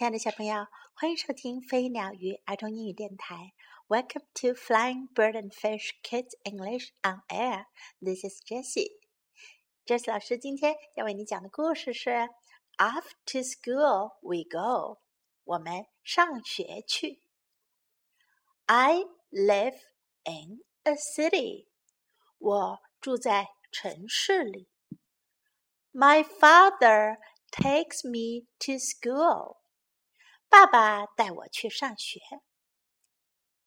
亲爱的小朋友，欢迎收听飞鸟鱼儿童英语电台。Welcome to Flying Bird and Fish Kids English on Air. This is Jessie. Jessie 老师今天要为你讲的故事是 Off to School We Go. 我们上学去。I live in a city. 我住在城市里。My father takes me to school. 爸爸带我去上学。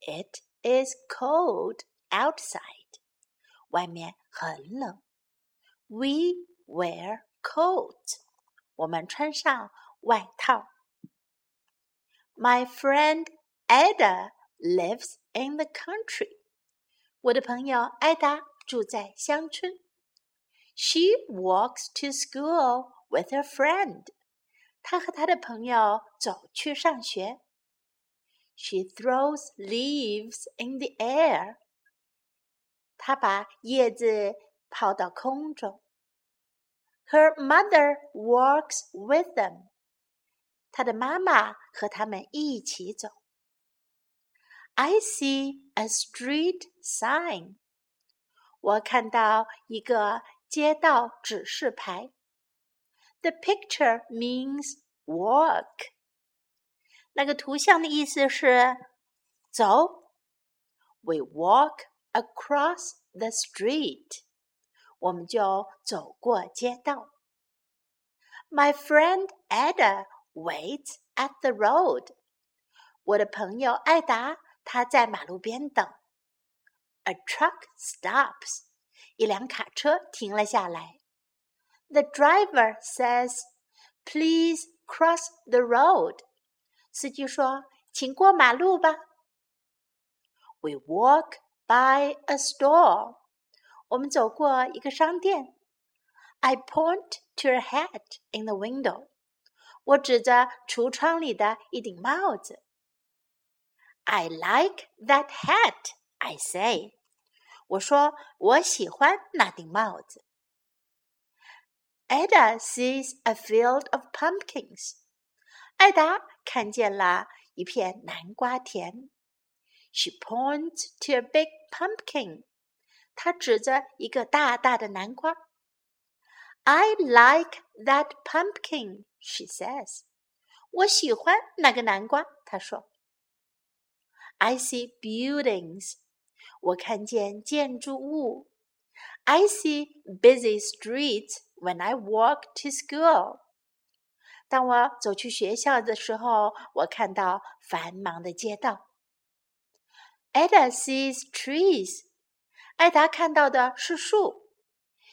It is cold outside. 外面很冷。We wear coats. 我们穿上外套。My friend Ada lives in the country. 我的朋友艾达住在乡村。She walks to school with her friend. 她和她的朋友走去上学。She throws leaves in the air. 她把叶子抛到空中。Her mother walks with them. 她的妈妈和他们一起走。I see a street sign. 我看到一个街道指示牌。 The picture means walk. 那个图像的意思是走。We walk across the street. 我们就走过街道。My friend Ada waits at the road. 我的朋友艾达，她在马路边等。A truck stops. 一辆卡车停了下来。 the driver says, "Please cross the road." 司机说：“请过马路吧。” We walk by a store. 我们走过一个商店。I point to a hat in the window. 我指着橱窗里的一顶帽子。I like that hat. I say. 我说我喜欢那顶帽子。 Ada sees a field of pumpkins. 艾达看见了一片南瓜田。She points to a big pumpkin. 她指着一个大大的南瓜。I like that pumpkin, she says. 我喜欢那个南瓜，她说。I see buildings. 我看见建筑物。I see busy streets when I walk to school. 当我走去学校的时候，我看到繁忙的街道。Ada sees trees. 艾达看到的是树。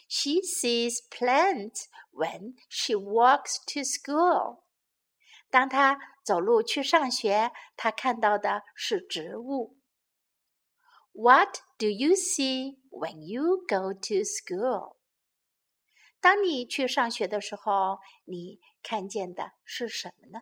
She sees plants when she walks to school. 当她走路去上学，她看到的是植物。What do you see when you go to school? 当你去上学的时候，你看见的是什么呢？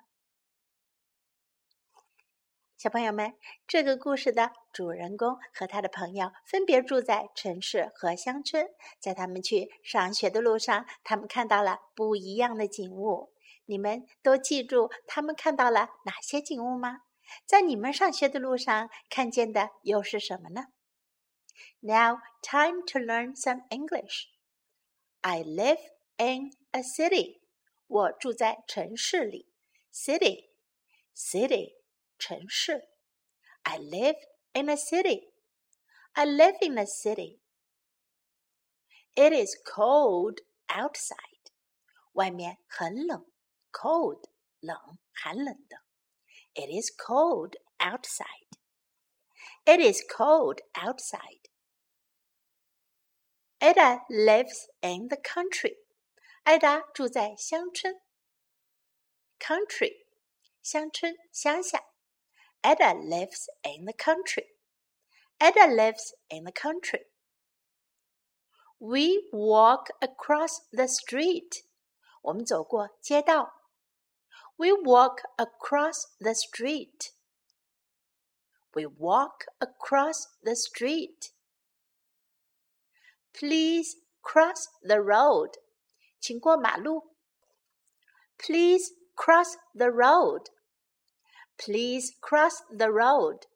小朋友们，这个故事的主人公和他的朋友分别住在城市和乡村，在他们去上学的路上，他们看到了不一样的景物。你们都记住他们看到了哪些景物吗？在你们上学的路上看见的又是什么呢？Now, time to learn some English. I live in a city. 我住在城市里。City, city, 城市。I live in a city. I live in a city. It is cold outside. 外面很冷。Cold, 冷，寒冷的。It is cold outside. It is cold outside. Ada lives in the country. 艾达住在乡村。Country，乡村、乡下。Ada lives in the country. Ada lives in the country. We walk across the street. 我们走过街道。We walk across the street. We walk across the street. Please cross the road. 请过马路。Please cross the road. Please cross the road.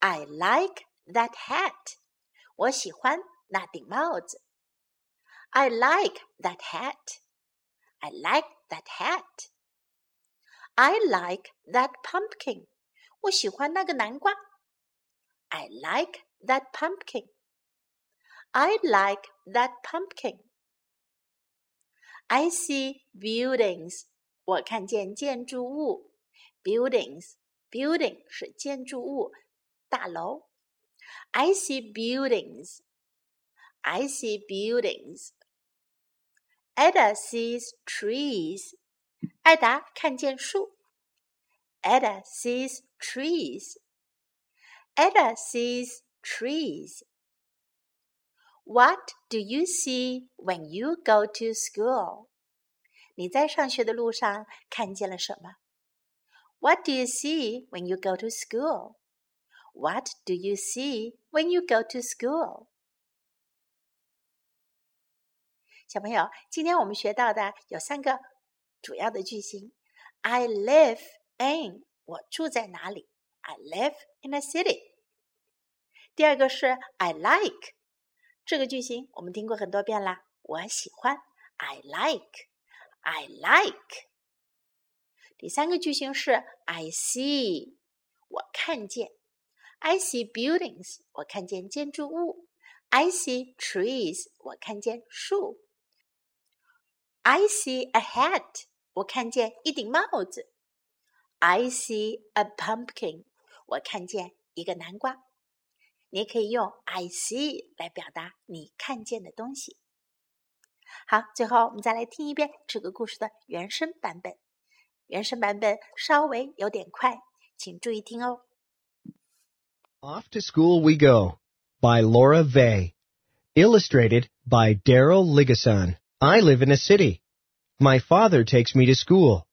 I like that hat. 我喜欢那顶帽子。I like that hat. I like that hat. I like that pumpkin. 我喜欢那个南瓜。I like that pumpkin. I like that pumpkin. I see buildings. 我看见建筑物。Buildings, building 是建筑物，大楼。I see buildings. I see buildings. Ada sees trees. 艾达看见树。Ada sees trees. Ada sees trees. What do you see when you go to school? 你在上学的路上看见了什么？What do you see when you go to school? What do you see when you go to school? 小朋友，今天我们学到的有三个主要的句型。I live in 我住在哪里？I live in a city。第二个是 I like 这个句型我们听过很多遍啦，我喜欢，I like，I like。第三个句型是 I see，我看见，I see buildings，我看见建筑物，I see trees，我看见树，I see a hat，我看见一顶帽子，I see a pumpkin，我看见一个南瓜。你也可以用 I see 来表达你看见的东西。好，最后我们再来听一遍这个故事的原声版本。原声版本稍微有点快，请注意听哦。Off to School We Go by Laura Vay. Illustrated by Daryl Ligason. I live in a city. My father takes me to school.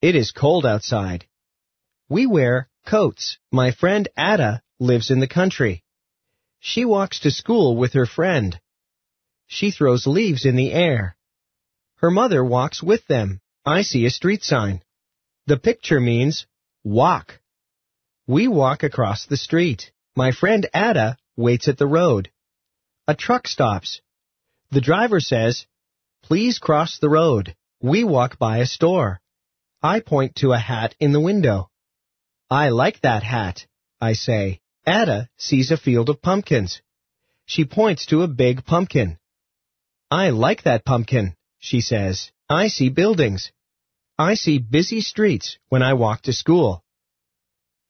It is cold outside. We wear coats. My friend Ada lives in the country. She walks to school with her friend. She throws leaves in the air. Her mother walks with them. I see a street sign. The picture means walk. We walk across the street. My friend Ada waits at the road. A truck stops. The driver says, Please cross the road. We walk by a store. I point to a hat in the window. I like that hat, I say. Ada sees a field of pumpkins. She points to a big pumpkin. I like that pumpkin, she says. I see buildings. I see busy streets when I walk to school.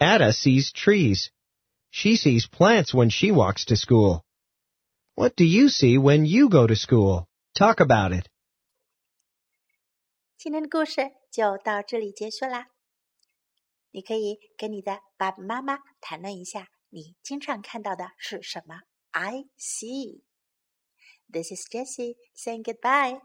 Ada sees trees. She sees plants when she walks to school. What do you see when you go to school? Talk about it. 今天的故事就到这里结束啦。你可以跟你的爸爸妈妈谈论一下 你经常看到的是什么？I see. This is Jessie saying goodbye.